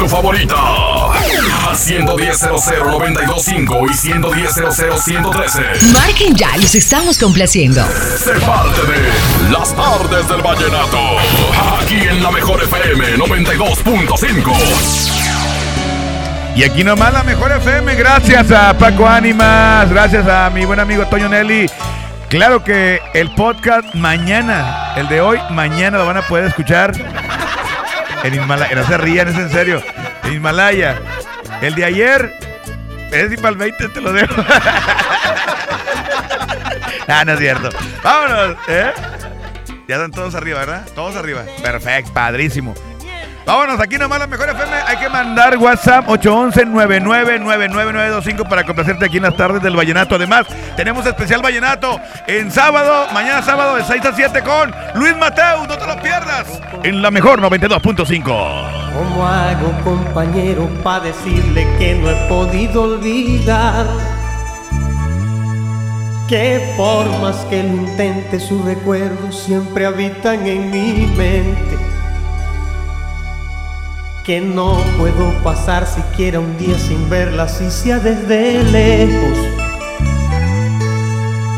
tu favorita. A 110 925 y 110 113 Marquen ya, los estamos complaciendo. Sé parte de Las tardes del vallenato. Aquí en la mejor FM 92.5. Y aquí nomás la mejor FM, gracias a Paco Ánimas, gracias a mi buen amigo Toño Nelly. Claro que el podcast mañana, el de hoy, mañana lo van a poder escuchar en Himalaya. No se rían, es en serio. En Himalaya. El de ayer, es para el 20 te lo dejo. ah, no es cierto. Vámonos, ¿eh? Ya están todos arriba, ¿verdad? Todos arriba. Perfecto, padrísimo. Vámonos, aquí nomás la mejor FM. Hay que mandar WhatsApp 811-999925 para complacerte aquí en las tardes del Vallenato. Además, tenemos especial Vallenato en sábado, mañana sábado de 6 a 7 con Luis Mateo. No te lo pierdas en la mejor 92.5. ¿Cómo hago, compañero, para decirle que no he podido olvidar? Que por más que lo intente, sus recuerdos siempre habitan en mi mente. Que no puedo pasar siquiera un día sin verla, si sea desde lejos.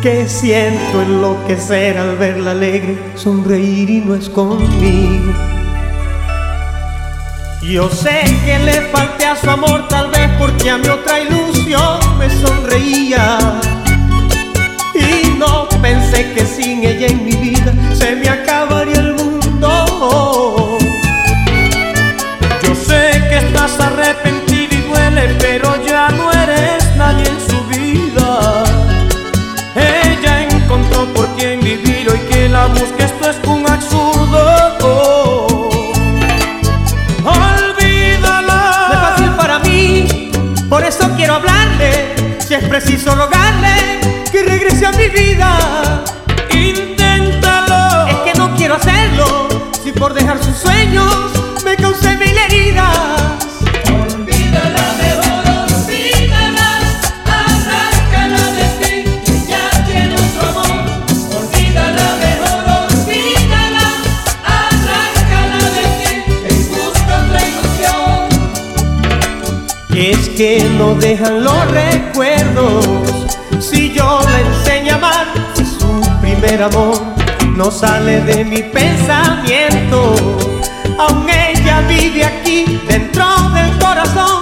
Que siento enloquecer al verla alegre, sonreír y no es conmigo. Yo sé que le falté a su amor tal vez porque a mi otra ilusión me sonreía Y no pensé que sin ella en mi vida se me acabaría preciso rogarle que regrese a mi vida. Inténtalo. Es que no quiero hacerlo. Si por dejar sus sueños me causé mil heridas. Olvídala, mejor olvídala. Arráncala de ti, que ya tiene otro amor. Olvídala, mejor olvídala. Arráncala de ti, que busca otra ilusión. Es que no dejan los recuerdos. Si yo la enseño a amar, su primer amor no sale de mi pensamiento. Aún ella vive aquí dentro del corazón.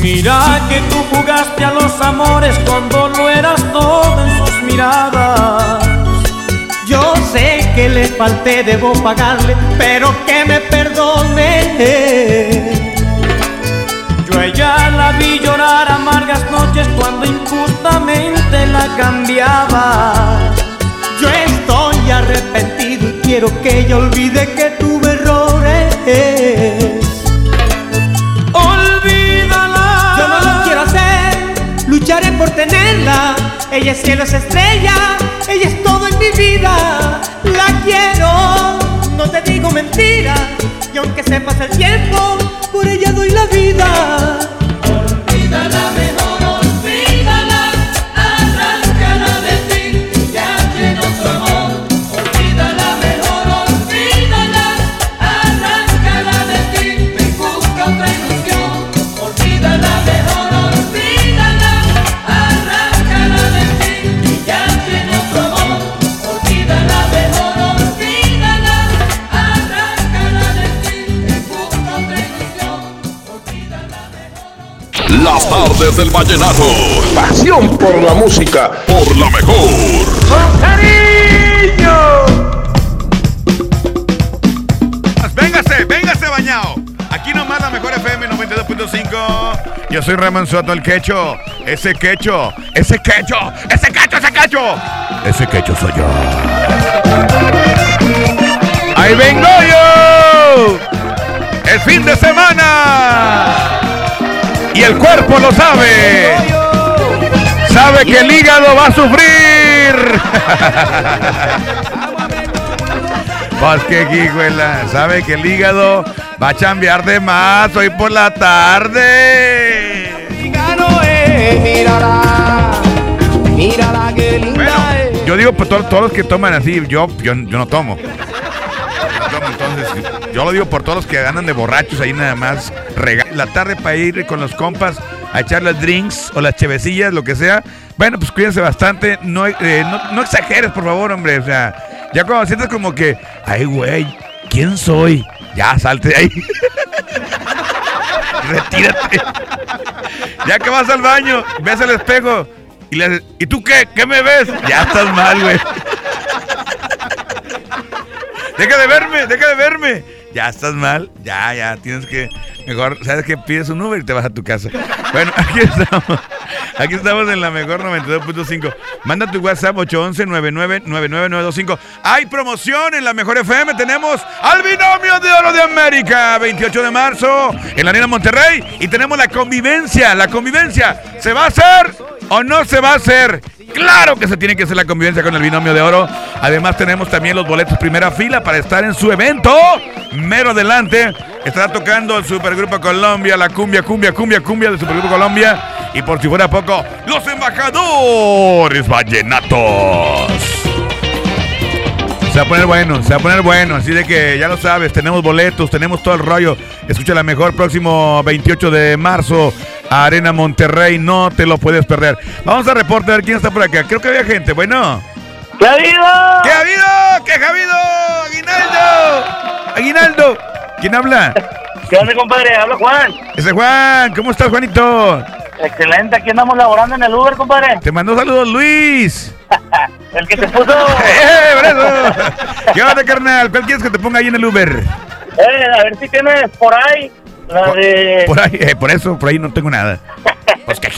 Mira que tú jugaste a los amores cuando no eras todo en sus miradas. Yo sé que le falté, debo pagarle, pero que me perdone. Yo a ella la vi llorar amargas noches cuando injustamente la cambiaba. Yo estoy arrepentido y quiero que ella olvide que tuve errores. Lucharé por tenerla. Ella es cielo, es estrella, ella es todo en mi vida. La quiero, no te digo mentiras. Y aunque se pase el tiempo, por ella doy la vida. Olvídala mejor, tardes del vallenato. Pasión por la música. Por la mejor. Véngase, véngase bañado. Aquí nomás la mejor FM 92.5. Yo soy Ramón Soto, el quecho. Ese quecho, ese quecho, ese quecho, ese quecho. Ese quecho soy yo. ¡Ahí vengo yo! El fin de semana. Y el cuerpo lo sabe. Sabe que el hígado va a sufrir. Pues que hijuela, sabe que el hígado va a chambear de más hoy por la tarde. Bueno, yo digo por todos, todos los que toman así, yo, yo, yo no tomo. Yo lo digo por todos los que andan de borrachos ahí nada más. La tarde para ir con los compas a echar las drinks o las chevecillas, lo que sea. Bueno, pues cuídense bastante. No, eh, no, no exageres, por favor, hombre. O sea, ya cuando sientes como que, ay, güey, ¿quién soy? Ya, salte de ahí. Retírate. Ya que vas al baño, ves al espejo y ¿y tú qué? ¿Qué me ves? Ya estás mal, güey. Deja de verme, deja de verme. Ya estás mal, ya, ya, tienes que, mejor, ¿sabes qué? Pides un Uber y te vas a tu casa. Bueno, aquí estamos, aquí estamos en la mejor 92.5. Manda tu WhatsApp 811-999925. Hay promoción en la mejor FM, tenemos al binomio de oro de América, 28 de marzo, en la Arena Monterrey, y tenemos la convivencia, la convivencia, ¿se va a hacer o no se va a hacer? Claro que se tiene que hacer la convivencia con el binomio de oro. Además tenemos también los boletos primera fila para estar en su evento. Mero adelante. Estará tocando el Supergrupo Colombia, la cumbia, cumbia, cumbia, cumbia del Supergrupo Colombia. Y por si fuera poco, los embajadores vallenatos. Se va a poner bueno, se va a poner bueno. Así de que ya lo sabes, tenemos boletos, tenemos todo el rollo. Escucha la mejor próximo 28 de marzo. Arena Monterrey, no te lo puedes perder. Vamos a reporte a ver quién está por acá. Creo que había gente. Bueno. ¿Qué ha habido? ¿Qué ha habido? ¿Qué ha habido? Aguinaldo. Aguinaldo. ¿Quién habla? ¿Qué onda, compadre? Habla Juan. Ese Juan. ¿Cómo estás, Juanito? Excelente, aquí andamos laborando en el Uber, compadre. Te mandó saludos, Luis. El que te puso. ¡Eh, eso! ¿Qué onda, carnal? ¿Cuál quieres que te ponga ahí en el Uber? Eh, a ver si tienes por ahí la Por, de. por ahí, eh, por eso, por ahí no tengo nada. Pues que.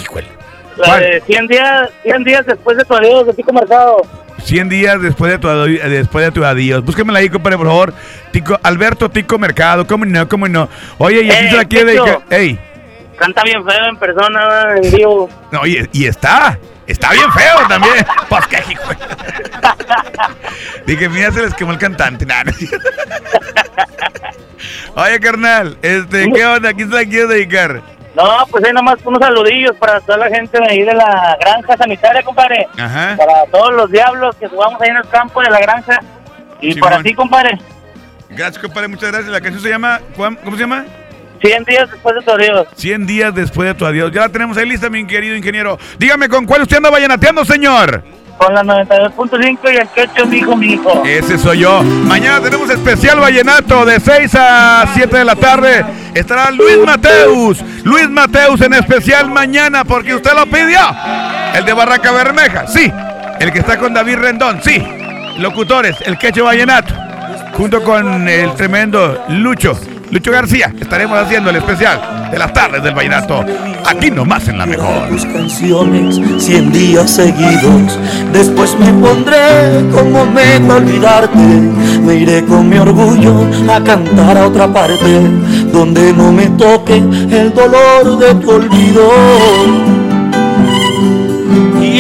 La ¿Cuál? de 100 días, 100 días después de tu adiós de Tico Mercado. 100 días después de tu, adi- después de tu adiós. Búsquemela ahí, compadre, por favor. Tico, Alberto Tico Mercado, ¿cómo no? ¿Cómo no? Oye, y aquí Eh, se la quiere Tico. dedicar. ¡Ey! Canta bien feo en persona, en vivo. No, oye, y está. Está bien feo también. Pues que hijuela. Dije, mira, se les quemó el cantante. Nah, no. Oye, carnal, este, ¿qué onda? ¿Quién se la quiere dedicar? No, pues ahí nomás unos saludillos para toda la gente de ahí de la granja sanitaria, compadre. Ajá. Para todos los diablos que jugamos ahí en el campo de la granja. Y Simón. para ti, compadre. Gracias, compadre, muchas gracias. La canción se llama, ¿cómo se llama? 100 días después de tu adiós. 100 días después de tu adiós. Ya la tenemos ahí lista, mi querido ingeniero. Dígame, ¿con cuál usted anda vallenateando, señor? con la 92.5 y el quecho, mi hijo, mi hijo. Ese soy yo. Mañana tenemos especial vallenato de 6 a 7 de la tarde. Estará Luis Mateus. Luis Mateus en especial mañana porque usted lo pidió. El de Barraca Bermeja, sí. El que está con David Rendón, sí. Locutores, el quecho vallenato. Junto con el tremendo Lucho. Lucho García, estaremos haciendo el especial de las tardes del vallenato. Aquí nomás en la mejor. Tus canciones cien días seguidos. Después me pondré como meta olvidarte. Me iré con mi orgullo a cantar a otra parte. Donde no me toque el dolor de tu olvido.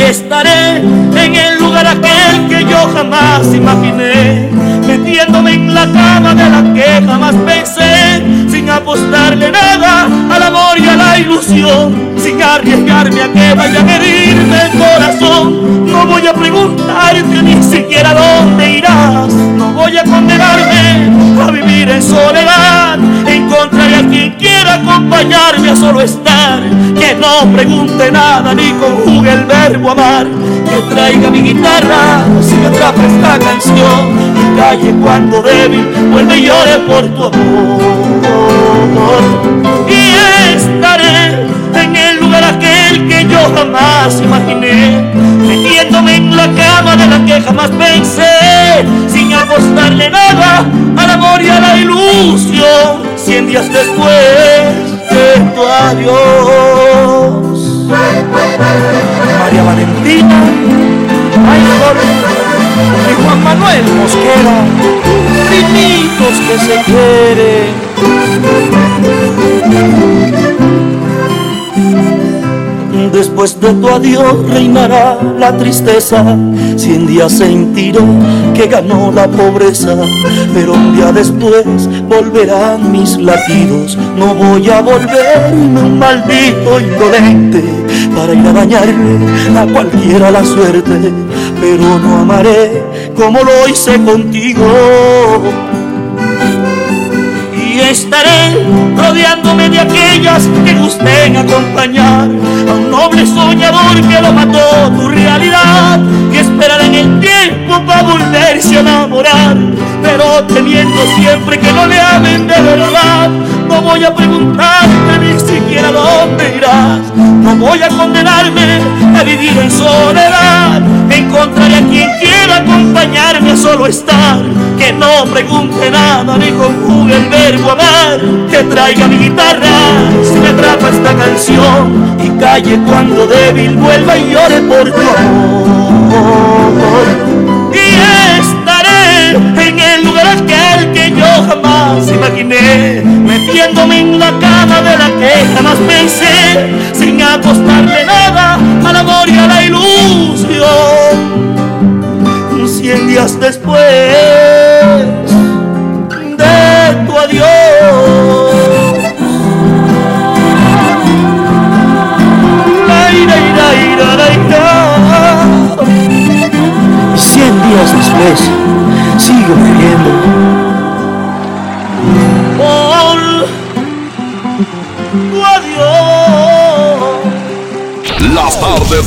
Estaré en el lugar aquel que yo jamás imaginé metiéndome en la cama de la que jamás pensé, sin apostarle nada al amor y a la ilusión, sin arriesgarme a que vaya a herirme el corazón. No voy a preguntarte ni siquiera dónde irás, no voy a condenarme a vivir en soledad. Encontraré a quien quiera acompañarme a solo estar, que no pregunte nada ni conjugue el verbo amar, que traiga mi guitarra si me atrapa esta canción calle cuando débil vuelve y llore por tu amor. Y estaré en el jamás imaginé, metiéndome en la cama de la que jamás pensé, sin apostarle nada al amor y a la ilusión. Cien días después de tu adiós. María Valentina, ay, y Juan Manuel Mosquera, primitos que se quieren. Después de tu adiós reinará la tristeza, cien días sentiré que ganó la pobreza, pero un día después volverán mis latidos, no voy a volverme un maldito indolente para ir a dañarle a cualquiera la suerte pero no amaré como lo hice contigo. Y estaré rodeándome de aquellas que gusten acompañar a un noble soñador que lo mató tu realidad, que esperará en el tiempo para volverse a enamorar, pero temiendo siempre que no le amen de verdad. No voy a preguntarte ni siquiera dónde irás, no voy a condenarme a vivir en soledad. Encontraré a quien quiera acompañarme a solo estar, que no pregunte nada ni conjugue el verbo amar, que traiga mi guitarra si me atrapa esta canción y calle cuando débil vuelva y llore por tu amor. Y estaré en el lugar yo jamás imaginé, metiéndome en la cama de la que jamás pensé, sin apostarle nada al amor y a la ilusión. Cien días después de tu adiós. Cien días después sigo viviendo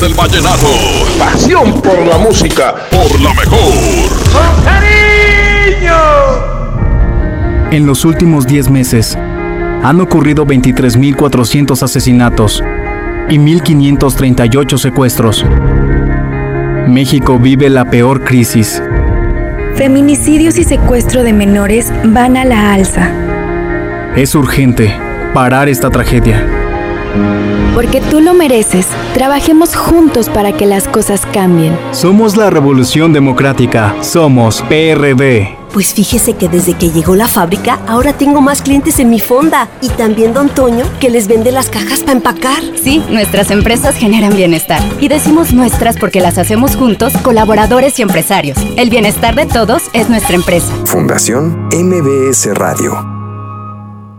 Del vallenato. Pasión por la música. Por la mejor. ¡Con cariño! En los últimos 10 meses han ocurrido 23.400 asesinatos y 1.538 secuestros. México vive la peor crisis. Feminicidios y secuestro de menores van a la alza. Es urgente parar esta tragedia. Porque tú lo mereces. Trabajemos juntos para que las cosas cambien. Somos la Revolución Democrática. Somos PRD. Pues fíjese que desde que llegó la fábrica, ahora tengo más clientes en mi fonda. Y también Don Toño, que les vende las cajas para empacar. Sí, nuestras empresas generan bienestar. Y decimos nuestras porque las hacemos juntos, colaboradores y empresarios. El bienestar de todos es nuestra empresa. Fundación MBS Radio.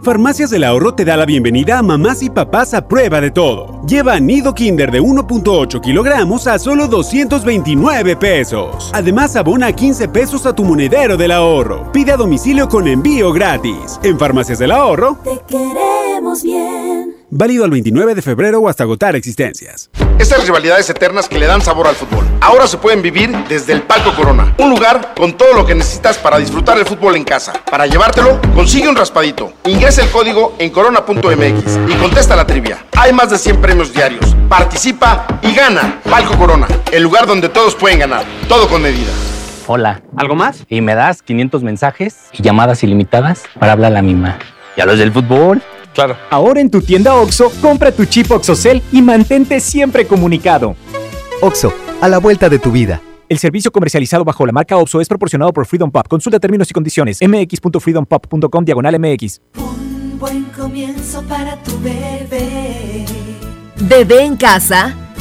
Farmacias del Ahorro te da la bienvenida a mamás y papás a prueba de todo. Lleva nido Kinder de 1.8 kilogramos a solo 229 pesos. Además, abona 15 pesos a tu monedero del ahorro. Pide a domicilio con envío gratis. En Farmacias del Ahorro. Te queremos bien. Válido al 29 de febrero o hasta agotar existencias. Estas rivalidades eternas que le dan sabor al fútbol. Ahora se pueden vivir desde el Palco Corona. Un lugar con todo lo que necesitas para disfrutar el fútbol en casa. Para llevártelo, consigue un raspadito. Ingresa el código en corona.mx y contesta la trivia. Hay más de 100 premios diarios. Participa y gana. Palco Corona, el lugar donde todos pueden ganar. Todo con medida. Hola. ¿Algo más? Y me das 500 mensajes y llamadas ilimitadas para hablar a la misma. ¿Y a los del fútbol? Claro. Ahora en tu tienda OXO, compra tu chip OXOCEL y mantente siempre comunicado. OXO, a la vuelta de tu vida. El servicio comercializado bajo la marca OPSO es proporcionado por Freedom Pop. Consulta términos y condiciones. mx.freedompop.com diagonal mx. Un buen comienzo para tu bebé. Bebé en casa.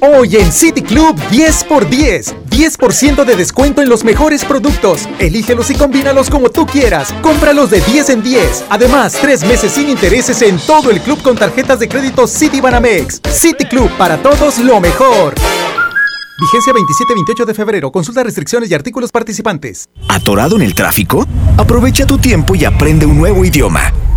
Hoy en City Club 10 por 10. 10% de descuento en los mejores productos. Elígelos y combínalos como tú quieras. Cómpralos de 10 en 10. Además, 3 meses sin intereses en todo el club con tarjetas de crédito City Banamex. City Club para todos lo mejor. Vigencia 27-28 de febrero. Consulta restricciones y artículos participantes. ¿Atorado en el tráfico? Aprovecha tu tiempo y aprende un nuevo idioma.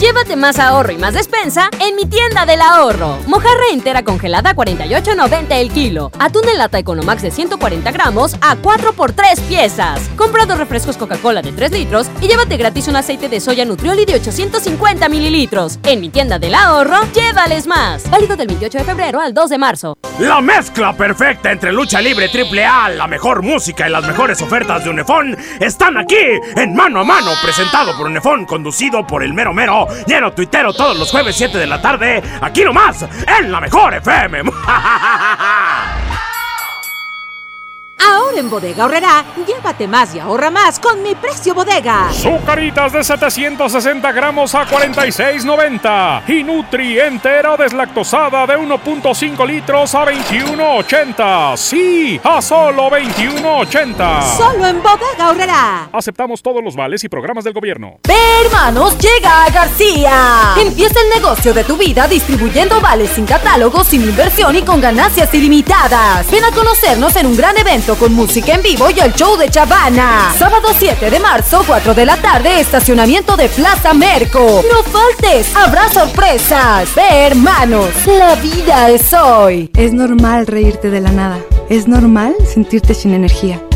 Llévate más ahorro y más despensa en mi tienda del ahorro. Mojarra entera congelada a 48.90 el kilo. Atún en lata Economax de 140 gramos a 4 por 3 piezas. Compra dos refrescos Coca-Cola de 3 litros y llévate gratis un aceite de soya Nutrioli de 850 mililitros. En mi tienda del ahorro, llévales más. Válido del 28 de febrero al 2 de marzo. La mezcla perfecta entre lucha libre triple A, la mejor música y las mejores ofertas de Unefón están aquí en Mano a Mano, presentado por Unefón, conducido por el mero mero, lleno tuitero todos los jueves 7 de la tarde, aquí nomás, en la mejor FM. Ahora en Bodega Horrera, llévate más y ahorra más con mi precio bodega. Sucaritas de 760 gramos a 46.90 y Nutri entera deslactosada de 1.5 litros a 21.80. Sí, a solo 21.80. Solo en Bodega Horrera. Aceptamos todos los vales y programas del gobierno. Hermanos, llega a García. Empieza el negocio de tu vida distribuyendo vales sin catálogo, sin inversión y con ganancias ilimitadas. Ven a conocernos en un gran evento con música en vivo y el show de Chavana. Sábado 7 de marzo, 4 de la tarde, estacionamiento de Plaza Merco. No faltes, habrá sorpresas. Ve, hermanos, la vida es hoy. Es normal reírte de la nada. Es normal sentirte sin energía.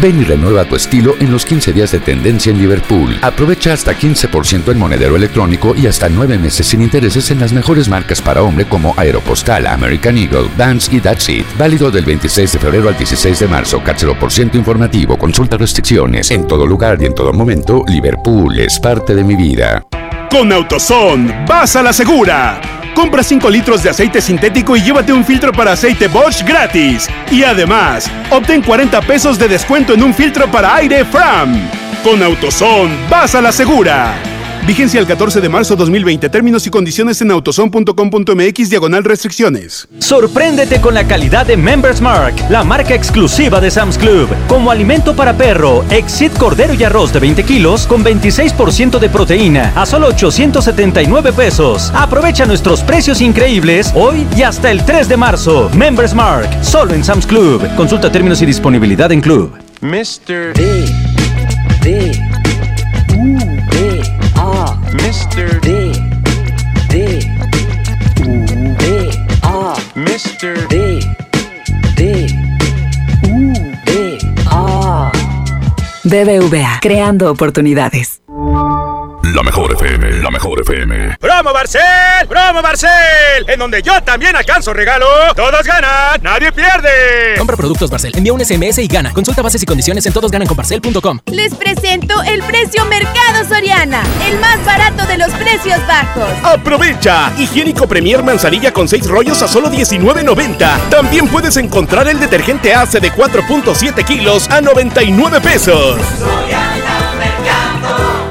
Ven y renueva tu estilo en los 15 días de tendencia en Liverpool. Aprovecha hasta 15% en monedero electrónico y hasta 9 meses sin intereses en las mejores marcas para hombre como Aeropostal, American Eagle, Vans y That's It. Válido del 26 de febrero al 16 de marzo. Cáchelo por ciento informativo. Consulta restricciones. En todo lugar y en todo momento, Liverpool es parte de mi vida. Con AutoZone, vas a la segura. Compra 5 litros de aceite sintético y llévate un filtro para aceite Bosch gratis. Y además, obtén 40 pesos de descuento en un filtro para aire Fram. Con AutoZone, vas a la segura. Vigencia el 14 de marzo 2020. Términos y condiciones en autozone.com.mx diagonal restricciones. Sorpréndete con la calidad de Members Mark, la marca exclusiva de Sam's Club. Como alimento para perro, Exit Cordero y Arroz de 20 kilos con 26% de proteína a solo 879 pesos. Aprovecha nuestros precios increíbles hoy y hasta el 3 de marzo. Members Mark, solo en Sam's Club. Consulta términos y disponibilidad en Club. Mr. D. Mr. D. D. U. D. A. Mr. D. D. U. D. A. BBVA, creando oportunidades. La mejor FM, la mejor FM. ¡Promo Barcel! ¡Promo Barcel! En donde yo también alcanzo regalo. Todos ganan, nadie pierde. Compra productos Barcel, envía un SMS y gana. Consulta bases y condiciones en todosgananconbarcel.com. Les presento el precio Mercado Soriana, el más barato de los precios bajos. ¡Aprovecha! Higiénico Premier Manzanilla con 6 rollos a solo $19.90. También puedes encontrar el detergente ACE de 4.7 kilos a 99 pesos.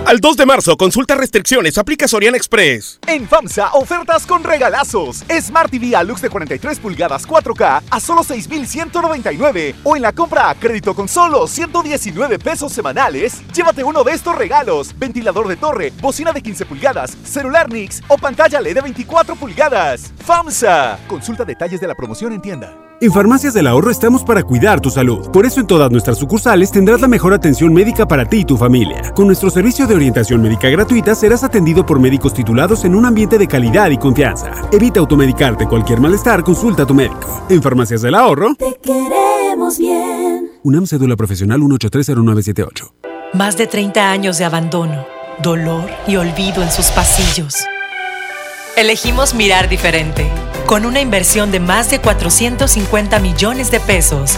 Al 2 de marzo, consulta restricciones, aplica Soriana Express. En FAMSA, ofertas con regalazos. Smart TV Alux de 43 pulgadas 4K a solo 6,199. O en la compra a crédito con solo 119 pesos semanales, llévate uno de estos regalos: ventilador de torre, bocina de 15 pulgadas, celular Nix o pantalla LED de 24 pulgadas. FAMSA. Consulta detalles de la promoción en tienda. En Farmacias del Ahorro estamos para cuidar tu salud. Por eso en todas nuestras sucursales tendrás la mejor atención médica para ti y tu familia. Con nuestro servicio de orientación médica gratuita serás atendido por médicos titulados en un ambiente de calidad y confianza. Evita automedicarte cualquier malestar, consulta a tu médico. En Farmacias del Ahorro. Te queremos bien. UNAM Cédula Profesional 1830978. Más de 30 años de abandono, dolor y olvido en sus pasillos. Elegimos mirar diferente. Con una inversión de más de 450 millones de pesos,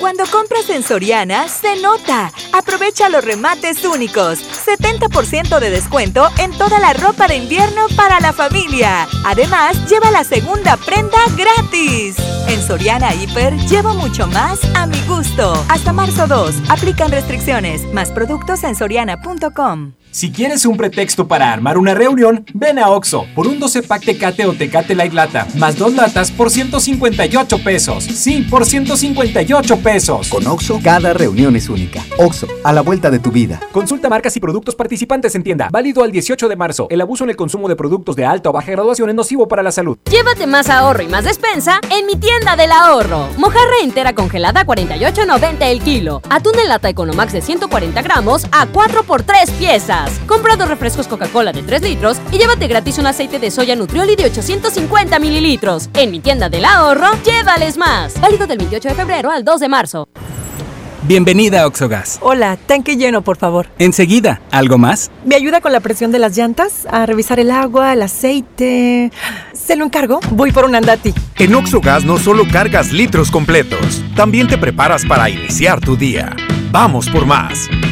Cuando compras en Soriana, se nota. Aprovecha los remates únicos. 70% de descuento en toda la ropa de invierno para la familia. Además, lleva la segunda prenda gratis. En Soriana Hiper, llevo mucho más a mi gusto. Hasta marzo 2, aplican restricciones. Más productos en soriana.com. Si quieres un pretexto para armar una reunión, ven a Oxo por un 12 pack Tecate o Tecate Light Lata, más dos latas por 158 pesos. Sí, por 158 pesos. Con Oxo, cada reunión es única. Oxo, a la vuelta de tu vida. Consulta marcas y productos participantes en tienda. Válido al 18 de marzo. El abuso en el consumo de productos de alta o baja graduación es nocivo para la salud. Llévate más ahorro y más despensa en mi tienda del ahorro. Mojarra entera congelada a 48.90 el kilo. Atún en lata Economax de 140 gramos a 4 por 3 piezas. Compra dos refrescos Coca-Cola de 3 litros y llévate gratis un aceite de soya Nutrioli de 850 mililitros. En mi tienda del ahorro, llévales más. Válido del 28 de febrero al 2 de marzo. Bienvenida a Oxogas. Hola, tanque lleno, por favor. Enseguida, ¿algo más? ¿Me ayuda con la presión de las llantas? A revisar el agua, el aceite. ¿Se lo encargo? Voy por un andati. En Oxogas no solo cargas litros completos, también te preparas para iniciar tu día. Vamos por más.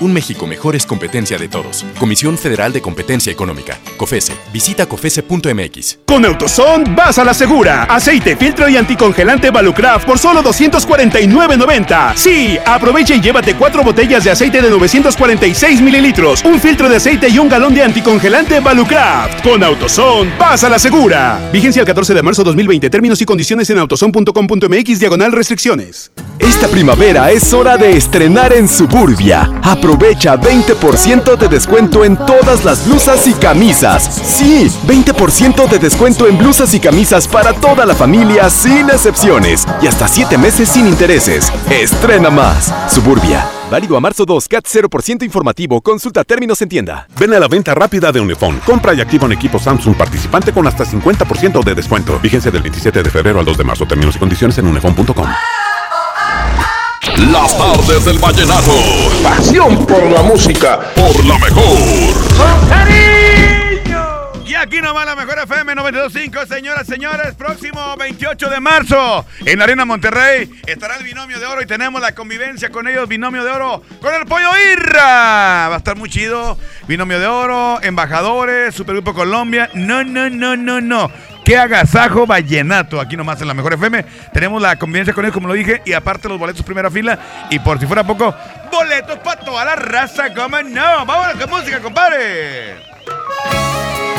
Un México mejor es competencia de todos. Comisión Federal de Competencia Económica. COFESE. Visita COFESE.mx. Con Autoson vas a la segura. Aceite, filtro y anticongelante Valucraft por solo 249.90. Sí, aprovecha y llévate cuatro botellas de aceite de 946 mililitros, un filtro de aceite y un galón de anticongelante Valucraft. Con Autoson vas a la segura. Vigencia el 14 de marzo 2020. Términos y condiciones en autoson.com.mx diagonal restricciones. Esta primavera es hora de estrenar en Suburbia Suburbia. Aprovecha 20% de descuento en todas las blusas y camisas. Sí, 20% de descuento en blusas y camisas para toda la familia sin excepciones. Y hasta 7 meses sin intereses. Estrena más. Suburbia. Válido a marzo 2, CAT 0% informativo. Consulta términos en tienda. Ven a la venta rápida de Unifón. Compra y activa un equipo Samsung participante con hasta 50% de descuento. Vigencia del 27 de febrero al 2 de marzo. Términos y condiciones en unifón.com. Las tardes del vallenato. Pasión por la música. Por la mejor. Y aquí nomás la mejor FM 92.5, señoras, y señores. Próximo 28 de marzo en Arena Monterrey estará el binomio de oro y tenemos la convivencia con ellos, binomio de oro, con el pollo Irra. Va a estar muy chido. Binomio de oro, embajadores, Supergrupo Colombia. No, no, no, no, no. Qué agasajo vallenato. Aquí nomás en la mejor FM. Tenemos la convivencia con ellos, como lo dije, y aparte los boletos primera fila. Y por si fuera poco, boletos para toda la raza. ¿Cómo no? Vamos con música, compadre.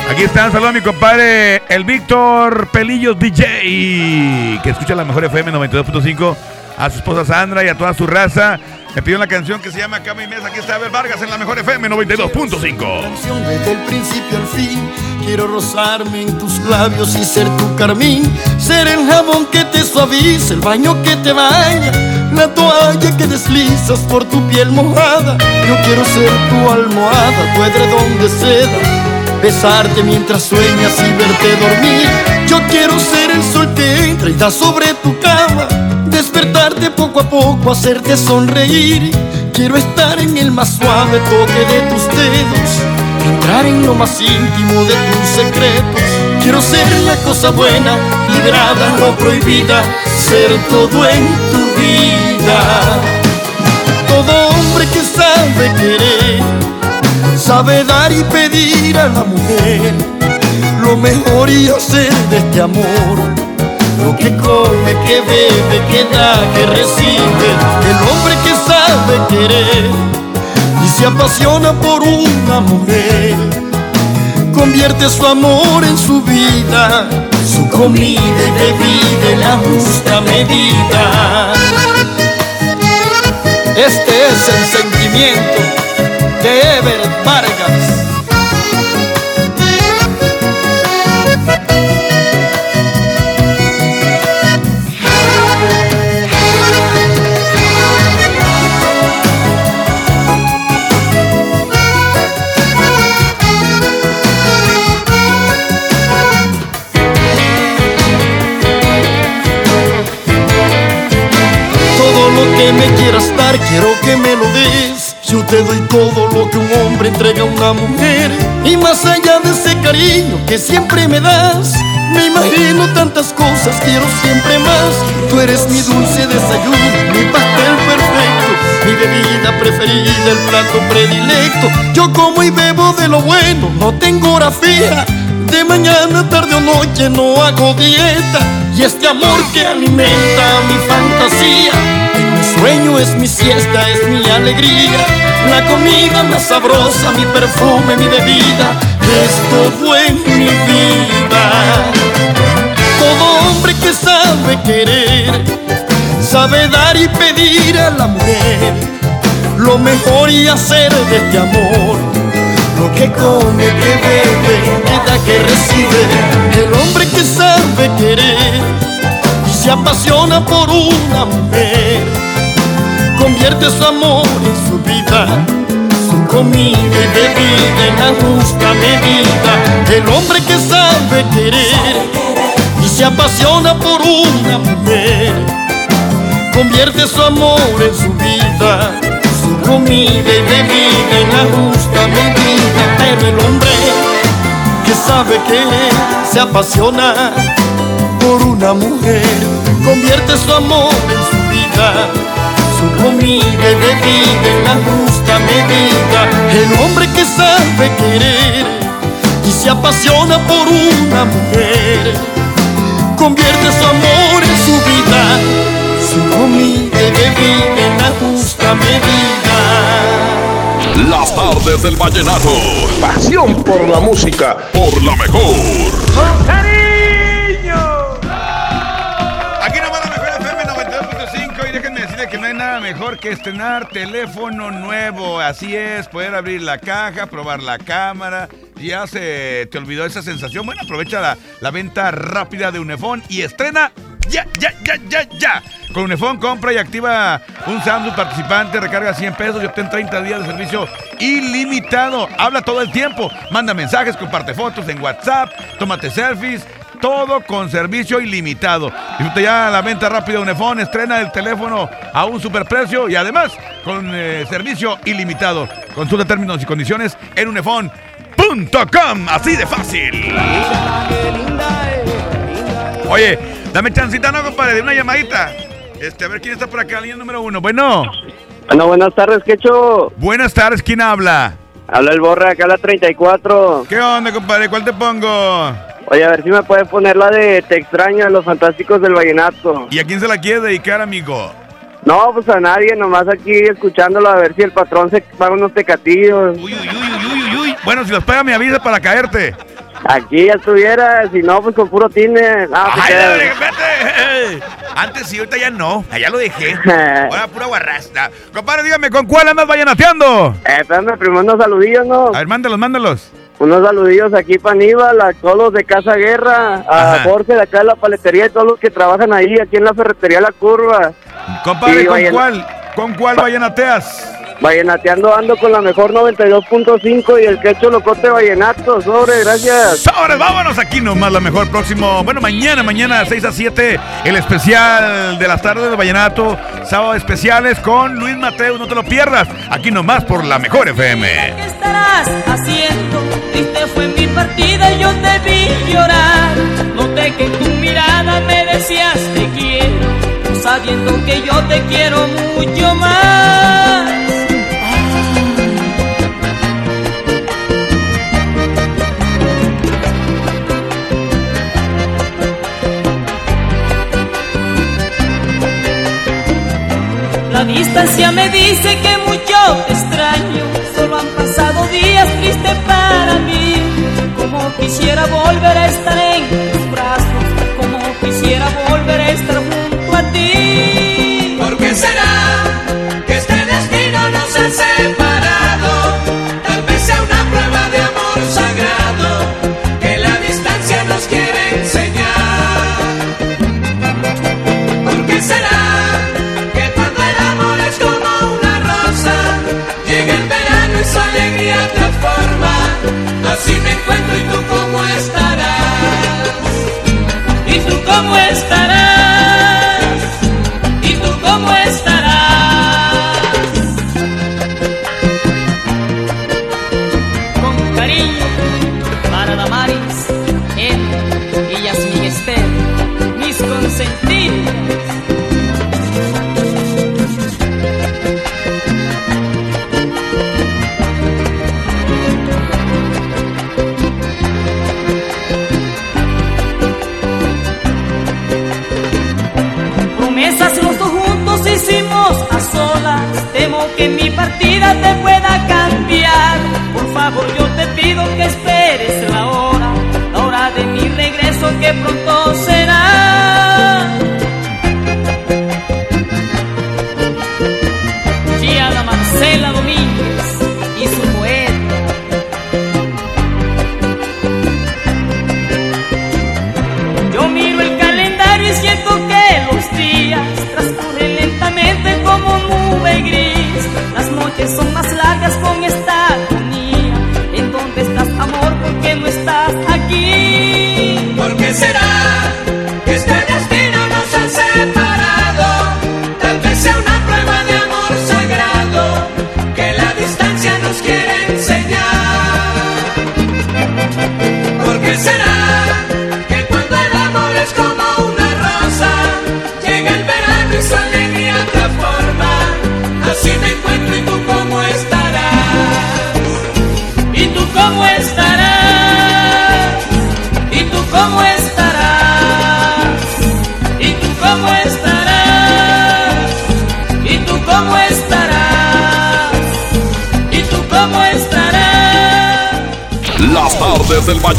Aquí está, saludo a mi compadre, el Víctor Pelillos DJ, que escucha la mejor FM 92.5, a su esposa Sandra y a toda su raza. Me pidió una canción que se llama Cama y Mesa. Aquí está Abel Vargas en la mejor FM 92.5. Desde el principio al fin, quiero rozarme en tus labios y ser tu carmín. Ser el jabón que te suaviza, el baño que te baña, la toalla que deslizas por tu piel mojada. Yo quiero ser tu almohada, tu edredón de seda besarte mientras sueñas y verte dormir. Yo quiero ser el sol que entra y da sobre tu cama, despertarte poco a poco, hacerte sonreír. Quiero estar en el más suave toque de tus dedos, entrar en lo más íntimo de tus secretos. Quiero ser la cosa buena, librada, no prohibida, ser todo en tu vida. Todo hombre que sabe querer sabe dar y pedir a la mujer lo mejor y hacer de este amor lo que come, que bebe, que da, que recibe el hombre que sabe querer y se apasiona por una mujer convierte su amor en su vida su comida y bebida en la justa medida este es el sentimiento de Ever Vargas. Que me lo des. Yo te doy todo lo que un hombre entrega a una mujer Y más allá de ese cariño que siempre me das Me imagino tantas cosas, quiero siempre más. Tú eres mi dulce desayuno, mi pastel perfecto Mi bebida preferida, el plato predilecto. Yo como y bebo de lo bueno, no tengo hora fija De mañana, tarde o noche no hago dieta Y este amor que alimenta mi fantasía sueño es mi siesta, es mi alegría. La comida más sabrosa, mi perfume, mi bebida, es todo en mi vida. Todo hombre que sabe querer, sabe dar y pedir a la mujer lo mejor y hacer de este amor. Lo que come, que bebe, que da, que recibe. El hombre que sabe querer y se apasiona por una mujer convierte su amor en su vida, su comida y bebida en la justa medida. El hombre que sabe querer y se apasiona por una mujer, convierte su amor en su vida, comida y bebida en la justa medida. Pero el hombre que sabe querer se apasiona por una mujer, convierte su amor en su vida su comida y bebida en la justa medida. El hombre que sabe querer y se apasiona por una mujer, convierte su amor en su vida, su comida y bebida en la justa medida. Las tardes del vallenato. Pasión por la música. Por la mejor. mejor que estrenar teléfono nuevo. Así es, poder abrir la caja, probar la cámara. Ya se te olvidó esa sensación. Bueno, aprovecha la, la venta rápida de Unifón y estrena ya, ya, ya, ya, ya. Con Unifón compra y activa un Samsung participante, recarga 100 pesos y obtén 30 días de servicio ilimitado. Habla todo el tiempo, manda mensajes, comparte fotos en WhatsApp, tómate selfies. Todo con servicio ilimitado. Disfruta ya la venta rápida de Unifón, estrena el teléfono a un superprecio y además con eh, servicio ilimitado. Consulta términos y condiciones en unifón.com. Así de fácil. Oye, dame chancita, no, compadre, de una llamadita. Este, a ver quién está por acá, línea número uno. Bueno. Bueno, buenas tardes, Quecho. Buenas tardes, ¿quién habla? Habla el Borra, acá la 34. ¿Qué onda, compadre? ¿Cuál te pongo? Oye, a ver si me puedes poner la de Te extraño los fantásticos del vallenato. ¿Y a quién se la quiere dedicar, amigo? No, pues a nadie, nomás aquí escuchándolo a ver si el patrón se paga unos tecatillos. Uy, uy, uy, uy, uy. Bueno, si los paga me avisa para caerte. Aquí ya estuviera, si no, pues con puro tine. No, pues Ay, la verga, vete. Antes sí, ahorita ya no. Allá lo dejé. Ahora pura guarrasta. Compadre, dígame, ¿con cuál andas vallenateando? Eh, espérame, primero unos saludillos, ¿no? A ver, mándalos, mándalos. Unos saludillos aquí para Aníbal, a todos los de Casa Guerra, a Ajá. Jorge de acá de la paletería y todos los que trabajan ahí, aquí en la ferretería La Curva. Compadre, ¿con vayan- cuál? ¿Con cuál vallenateas? Vallenateando ando con la mejor 92.5 y el quecho locote vallenato. Sobre, gracias. Sobres, vámonos aquí nomás, la mejor próximo. Bueno, mañana, mañana, 6 a 7, el especial de las tardes de Vallenato. Sábado especiales con Luis Mateus, no te lo pierdas. Aquí nomás por la mejor FM. ¿Qué estarás haciendo? Triste fue mi partida y yo te vi llorar. Noté que en tu mirada me decías te quiero, sabiendo que yo te quiero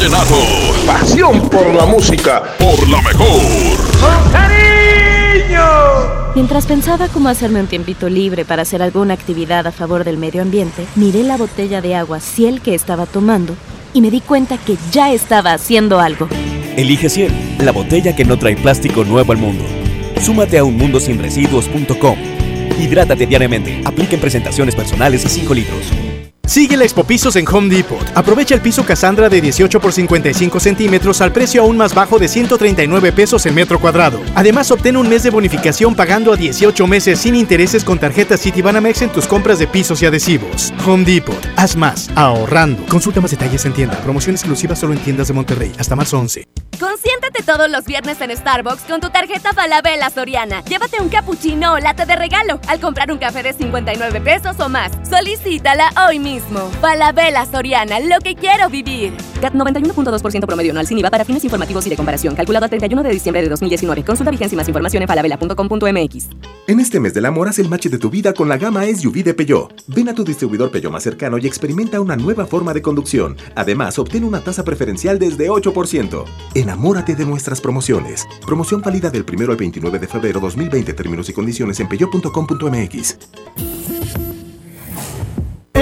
vallenato. Pasión por la música. Por la mejor. Con cariño Mientras pensaba cómo hacerme un tiempito libre para hacer alguna actividad a favor del medio ambiente, miré la botella de agua Ciel que estaba tomando y me di cuenta que ya estaba haciendo algo. Elige Ciel, la botella que no trae plástico nuevo al mundo. Súmate a unmundosinresiduos.com. Hidrátate diariamente. Apliquen presentaciones personales y 5 litros. Sigue la Expo Pisos en Home Depot. Aprovecha el piso Cassandra de 18 por 55 centímetros al precio aún más bajo de 139 pesos el metro cuadrado. Además, obtén un mes de bonificación pagando a 18 meses sin intereses con tarjeta Citibanamex en tus compras de pisos y adhesivos. Home Depot. Haz más, ahorrando. Consulta más detalles en tienda. Promoción exclusiva solo en tiendas de Monterrey. Hasta marzo 11. Todos los viernes en Starbucks con tu tarjeta Falabella Soriana. Llévate un cappuccino o latte de regalo al comprar un café de 59 pesos o más. Solicítala hoy mismo. Falabella Soriana, lo que quiero vivir. CAT 91.2% promedio anual sin IVA para fines informativos y de comparación. Calculado a 31 de diciembre de 2019. Consulta vigencia y más información en falabella.com.mx. En este mes del amor, haz el match de tu vida con la gama SUV de Peugeot. Ven a tu distribuidor Peugeot más cercano y experimenta una nueva forma de conducción. Además, obtén una tasa preferencial desde 8%. Enamórate de nuestras promociones. Promoción válida del 1 al 29 de febrero 2020. Términos y condiciones en peugeot.com.mx.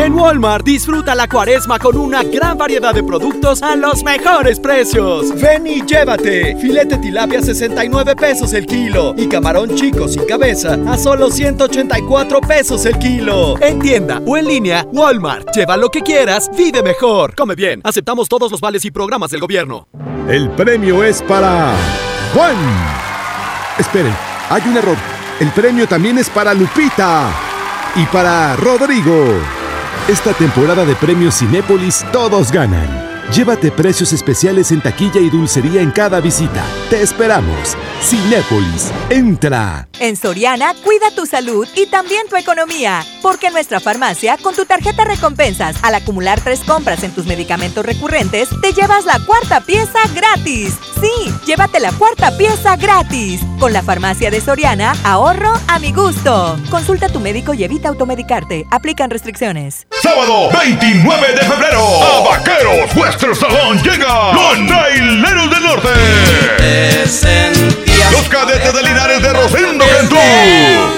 En Walmart disfruta la cuaresma con una gran variedad de productos a los mejores precios. Ven y llévate. Filete tilapia 69 pesos el kilo y camarón chico sin cabeza a solo 184 pesos el kilo. En tienda o en línea, Walmart. Lleva lo que quieras, vive mejor. Come bien. Aceptamos todos los vales y programas del gobierno. El premio es para Juan. Esperen, hay un error. El premio también es para Lupita y para Rodrigo. Esta temporada de premios Cinépolis todos ganan. Llévate precios especiales en taquilla y dulcería en cada visita. Te esperamos. Cinépolis, entra. En Soriana, cuida tu salud y también tu economía. Porque en nuestra farmacia, con tu tarjeta recompensas, al acumular tres compras en tus medicamentos recurrentes, te llevas la cuarta pieza gratis. Sí, llévate la cuarta pieza gratis. Con la farmacia de Soriana, ahorro a mi gusto. Consulta a tu médico y evita automedicarte. Aplican restricciones. Sábado 29 de febrero, a Vaqueros Western Salón llega los Traileros del Norte. Los cadetes de Linares de Rosendo Cantú.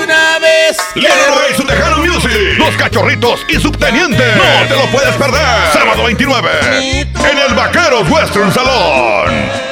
Una vez. Leroy y su Tejano Music. Los Cachorritos y Subteniente. No te lo puedes perder. Sábado 29 en el Vaqueros Western Salón.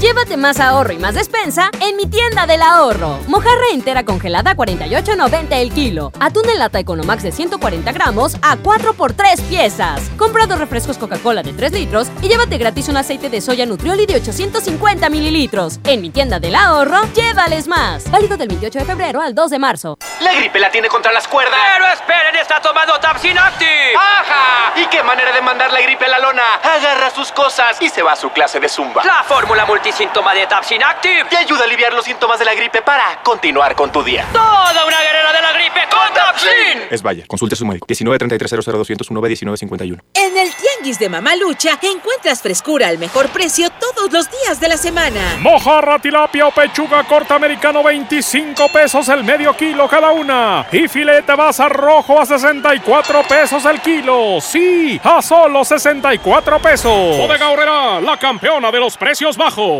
Llévate más ahorro y más despensa en mi tienda del ahorro. Mojarra entera congelada a 48.90 el kilo. Atún en lata Economax de 140 gramos a 4 por 3 piezas. Compra dos refrescos Coca-Cola de 3 litros y llévate gratis un aceite de soya Nutrioli de 850 mililitros. En mi tienda del ahorro, llévales más. Válido del 28 de febrero al 2 de marzo. La gripe la tiene contra las cuerdas. Pero esperen, está tomando Tapsin Active. ¡Ajá! ¿Y qué manera de mandar la gripe a la lona? Agarra sus cosas y se va a su clase de zumba. La fórmula multisíntoma de Tapsin Active. Te ayuda a aliviar los síntomas de la gripe para continuar con tu día. Toda una guerrera de la gripe con Tapsin. Es Bayer. Consulte a su médico. 19 33 00 201 19 51. En el Tianguis de Mamalucha encuentras frescura al mejor precio todos los días de la semana. Mojarra, tilapia o pechuga corta americano 25 pesos el medio kilo cada una. Y filete basa rojo a 64 pesos el kilo. Sí, a solo 64 pesos. Bodega Horrera, la campeona de los precios bajos.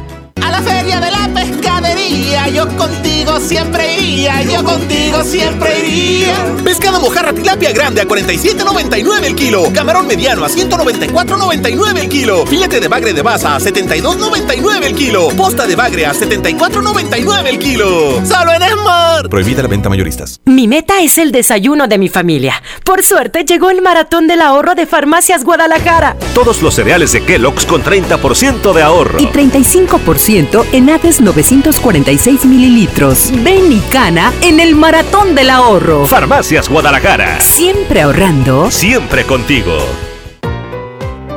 Feria de la pescadería, yo contigo siempre iría, yo contigo siempre iría. Pescado mojarra tilapia grande a 47.99 el kilo. Camarón mediano a 194.99 el kilo. Filete de bagre de baza a 72.99 el kilo. Posta de bagre a 74.99 el kilo. Solo en Esmar. Prohibida la venta mayoristas. Mi meta es el desayuno de mi familia. Por suerte llegó el maratón del ahorro de Farmacias Guadalajara. Todos los cereales de Kellogg's con 30% de ahorro. Y 35% en Hades 946 mililitros. Ven y cana en el maratón del ahorro. Farmacias Guadalajara. Siempre ahorrando. Siempre contigo.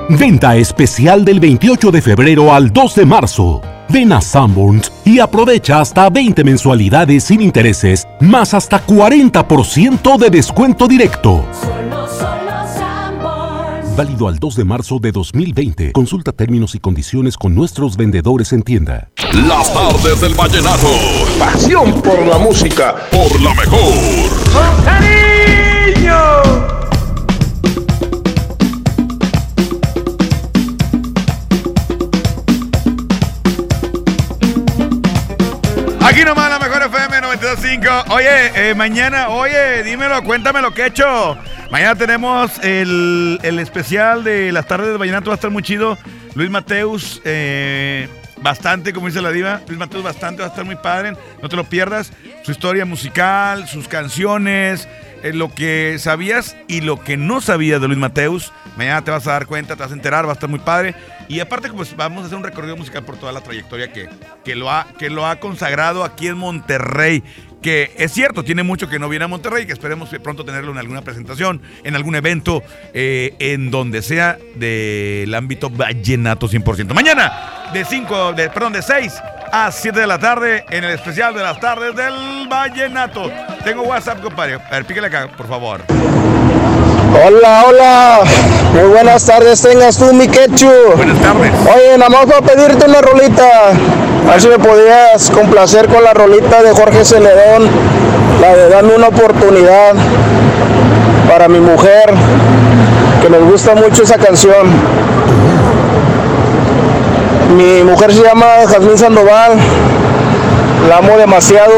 Venta especial del 28 de febrero al 2 de marzo. Ven a Sanborns y aprovecha hasta 20 mensualidades sin intereses, más hasta 40% de descuento directo. Válido al 2 de marzo de 2020. Consulta términos y condiciones con nuestros vendedores en tienda. Las tardes del vallenato. Pasión por la música. Por la mejor. ¡Con cariño! Aquí nomás la mejor FM 92.5. Oye, eh, mañana, oye, dímelo, cuéntame lo que he hecho. Mañana tenemos el, el especial de las tardes del vallenato, va a estar muy chido. Luis Mateus, eh, bastante, como dice la diva. Luis Mateus, bastante, va a estar muy padre. No te lo pierdas. Su historia musical, sus canciones, eh, lo que sabías y lo que no sabías de Luis Mateus. Mañana te vas a dar cuenta, te vas a enterar, va a estar muy padre. Y aparte, pues vamos a hacer un recorrido musical por toda la trayectoria que, que, lo, ha, que lo ha consagrado aquí en Monterrey. Que es cierto, tiene mucho que no viene a Monterrey, que esperemos pronto tenerlo en alguna presentación, en algún evento, eh, en donde sea del ámbito vallenato 100%. Mañana, de 5, de, perdón, de 6 a 7 de la tarde, en el especial de las tardes del vallenato. Tengo WhatsApp, compadre. A ver, píquele acá, por favor. Hola, hola. Muy buenas tardes tengas tú, mi quechu. Buenas tardes. Oye, nada más para pedirte una rolita. A ver si me podías complacer con la rolita de Jorge Celedón. La de Dame una oportunidad para mi mujer. Que nos gusta mucho esa canción. Mi mujer se llama Jazmín Sandoval. La amo demasiado.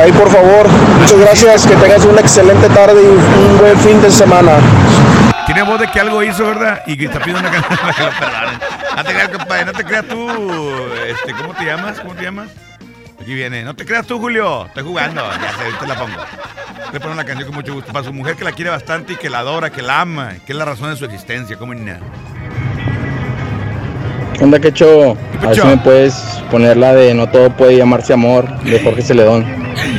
Ahí por favor, muchas gracias, que tengas una excelente tarde y un buen fin de semana. Tiene voz de que algo hizo, ¿verdad? Y que está pidiendo una canción para que lo perdonen. No te creas, compadre, no te creas tú. Este, ¿Cómo te llamas? ¿Cómo te llamas? Aquí viene. No te creas tú, Julio. Estoy jugando. Ya sé, ahorita la pongo. Le pongo una canción con mucho gusto. Para su mujer que la quiere bastante y que la adora, que la ama, que es la razón de su existencia. ¿Cómo ni nada? ¿Qué onda, Quecho? A ver si me puedes poner la de No todo puede llamarse amor de Jorge Celedón.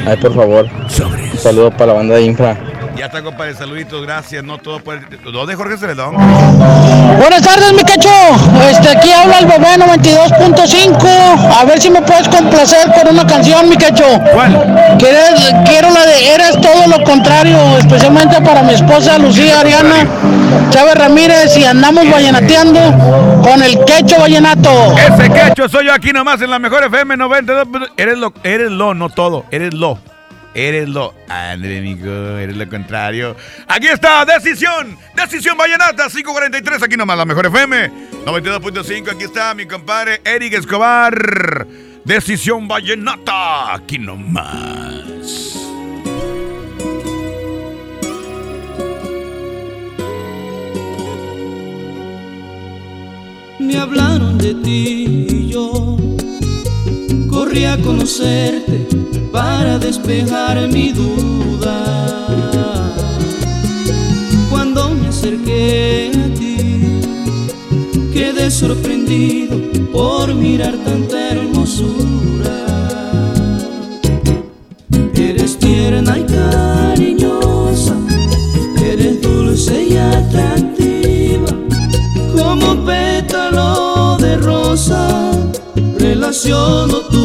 Ay, por favor. Un saludo para la banda de Infra. Ya está, compadre. Saluditos, gracias. No todo puede. ¿Dónde Jorge Celedón? Buenas tardes, mi cacho. Este, aquí habla el bebé 92.5. A ver si me puedes complacer con una canción, mi cacho. ¿Cuál? quiero la de Eres todo lo contrario, especialmente para mi esposa Lucía Ariana Chávez Ramírez y andamos vallenateando con el quecho vallenato. Ese quecho soy yo aquí nomás en la mejor FM 92. Eres lo, eres lo, no todo. Eres lo. Eres lo. André, amigo, eres lo contrario. Aquí está, decisión. Decisión Vallenata, 543. Aquí nomás, la mejor FM 92.5. Aquí está mi compadre Eric Escobar. Decisión Vallenata, aquí nomás. Me hablaron de ti y yo corrí a conocerte para despejar mi duda. Cuando me acerqué a ti, quedé sorprendido por mirar tanta hermosura. Eres tierna y cariñosa, eres dulce y atractiva, como pétalo de rosa relaciono tus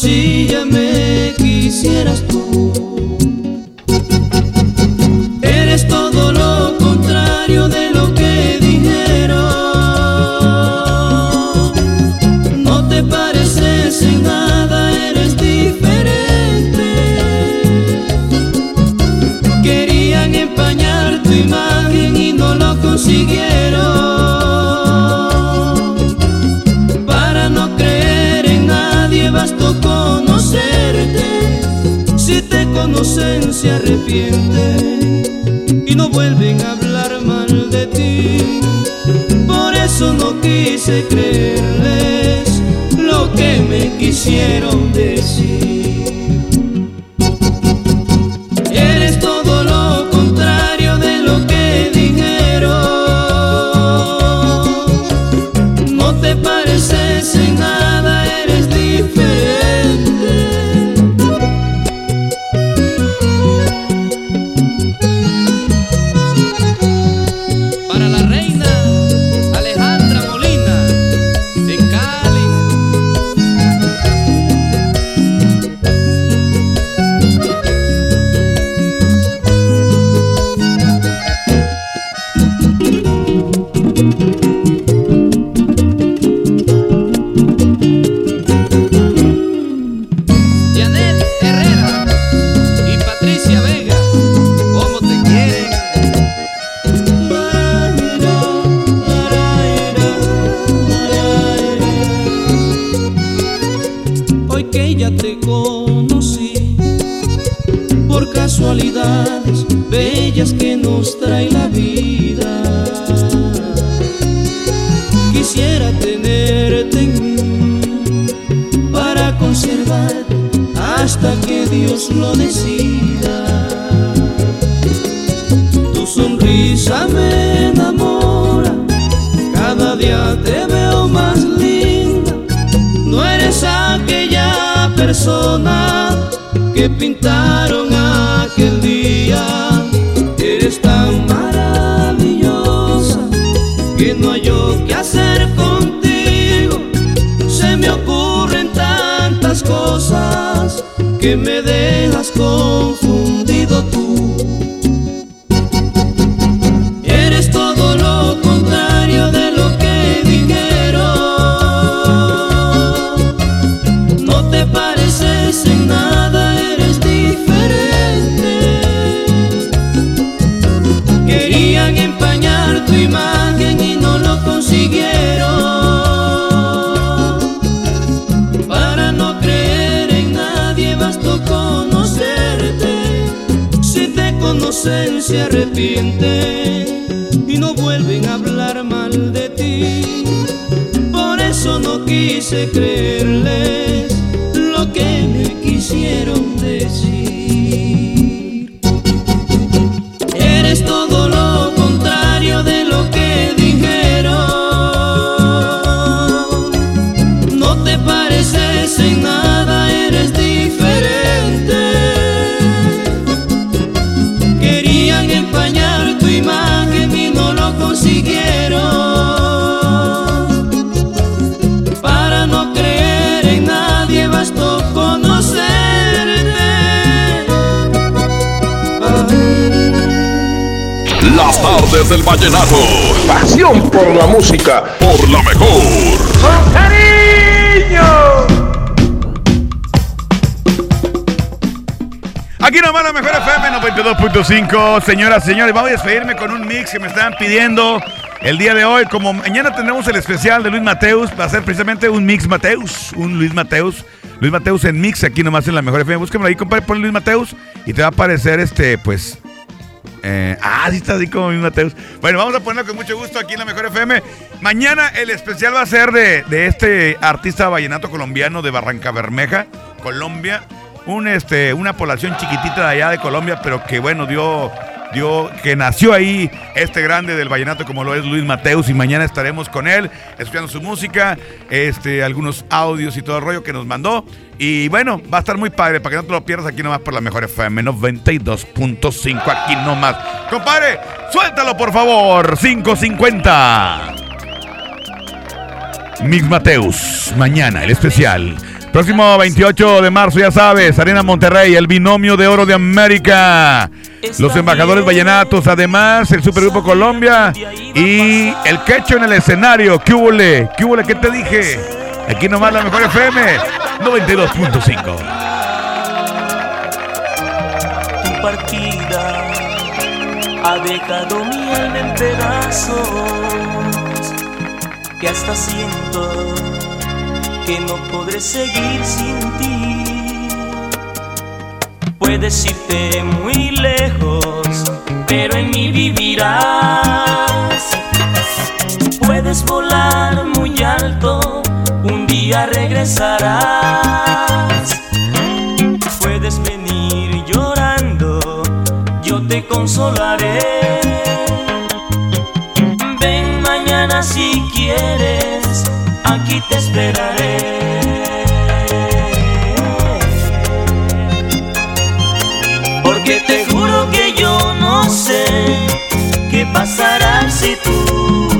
si ya me quisieras se arrepienten y no vuelven a hablar mal de ti. Por eso no quise creerles lo que me quisieron decir. Se arrepienten y no vuelven a hablar mal de ti. Por eso no quise creerles tardes del vallenato. Pasión por la música. Por la mejor. ¡Con cariño! Aquí nomás la mejor FM 92.5. Señoras, señores, vamos a despedirme con un mix que me estaban pidiendo el día de hoy. Como mañana tenemos el especial de Luis Mateus, va a ser precisamente un mix Mateus. Un Luis Mateus. Luis Mateus en mix aquí nomás en la mejor FM. Búsquenlo ahí, compadre, pon Luis Mateus y te va a aparecer este, pues. Eh, ah, sí está así como Luis Mateus. Bueno, vamos a ponerlo con mucho gusto aquí en la mejor FM. Mañana el especial va a ser de, de este artista vallenato colombiano de Barranca Bermeja, Colombia este una población chiquitita de allá de Colombia, pero que bueno, dio dio que nació ahí este grande del vallenato como lo es Luis Mateus y mañana estaremos con él escuchando su música, este algunos audios y todo el rollo que nos mandó y bueno, va a estar muy padre para que no te lo pierdas aquí nomás por la mejor FM 92.5 aquí nomás. Compadre, suéltalo por favor, 550. Mix Mateus, mañana el especial. Próximo 28 de marzo, ya sabes, Arena Monterrey, el binomio de oro de América. Los embajadores vallenatos, además, el Supergrupo Colombia y el quecho en el escenario. ¿Qué hubo? ¿Qué? ¿Qué te dije? Aquí nomás la mejor FM 92.5. tu partida ha dejado mi alma en pedazos que hasta siento que no podré seguir sin ti. Puedes irte muy lejos, pero en mí vivirás. Puedes volar muy alto, un día regresarás. Puedes venir llorando, yo te consolaré. Te esperaré. Porque te juro que yo no sé qué pasará si tú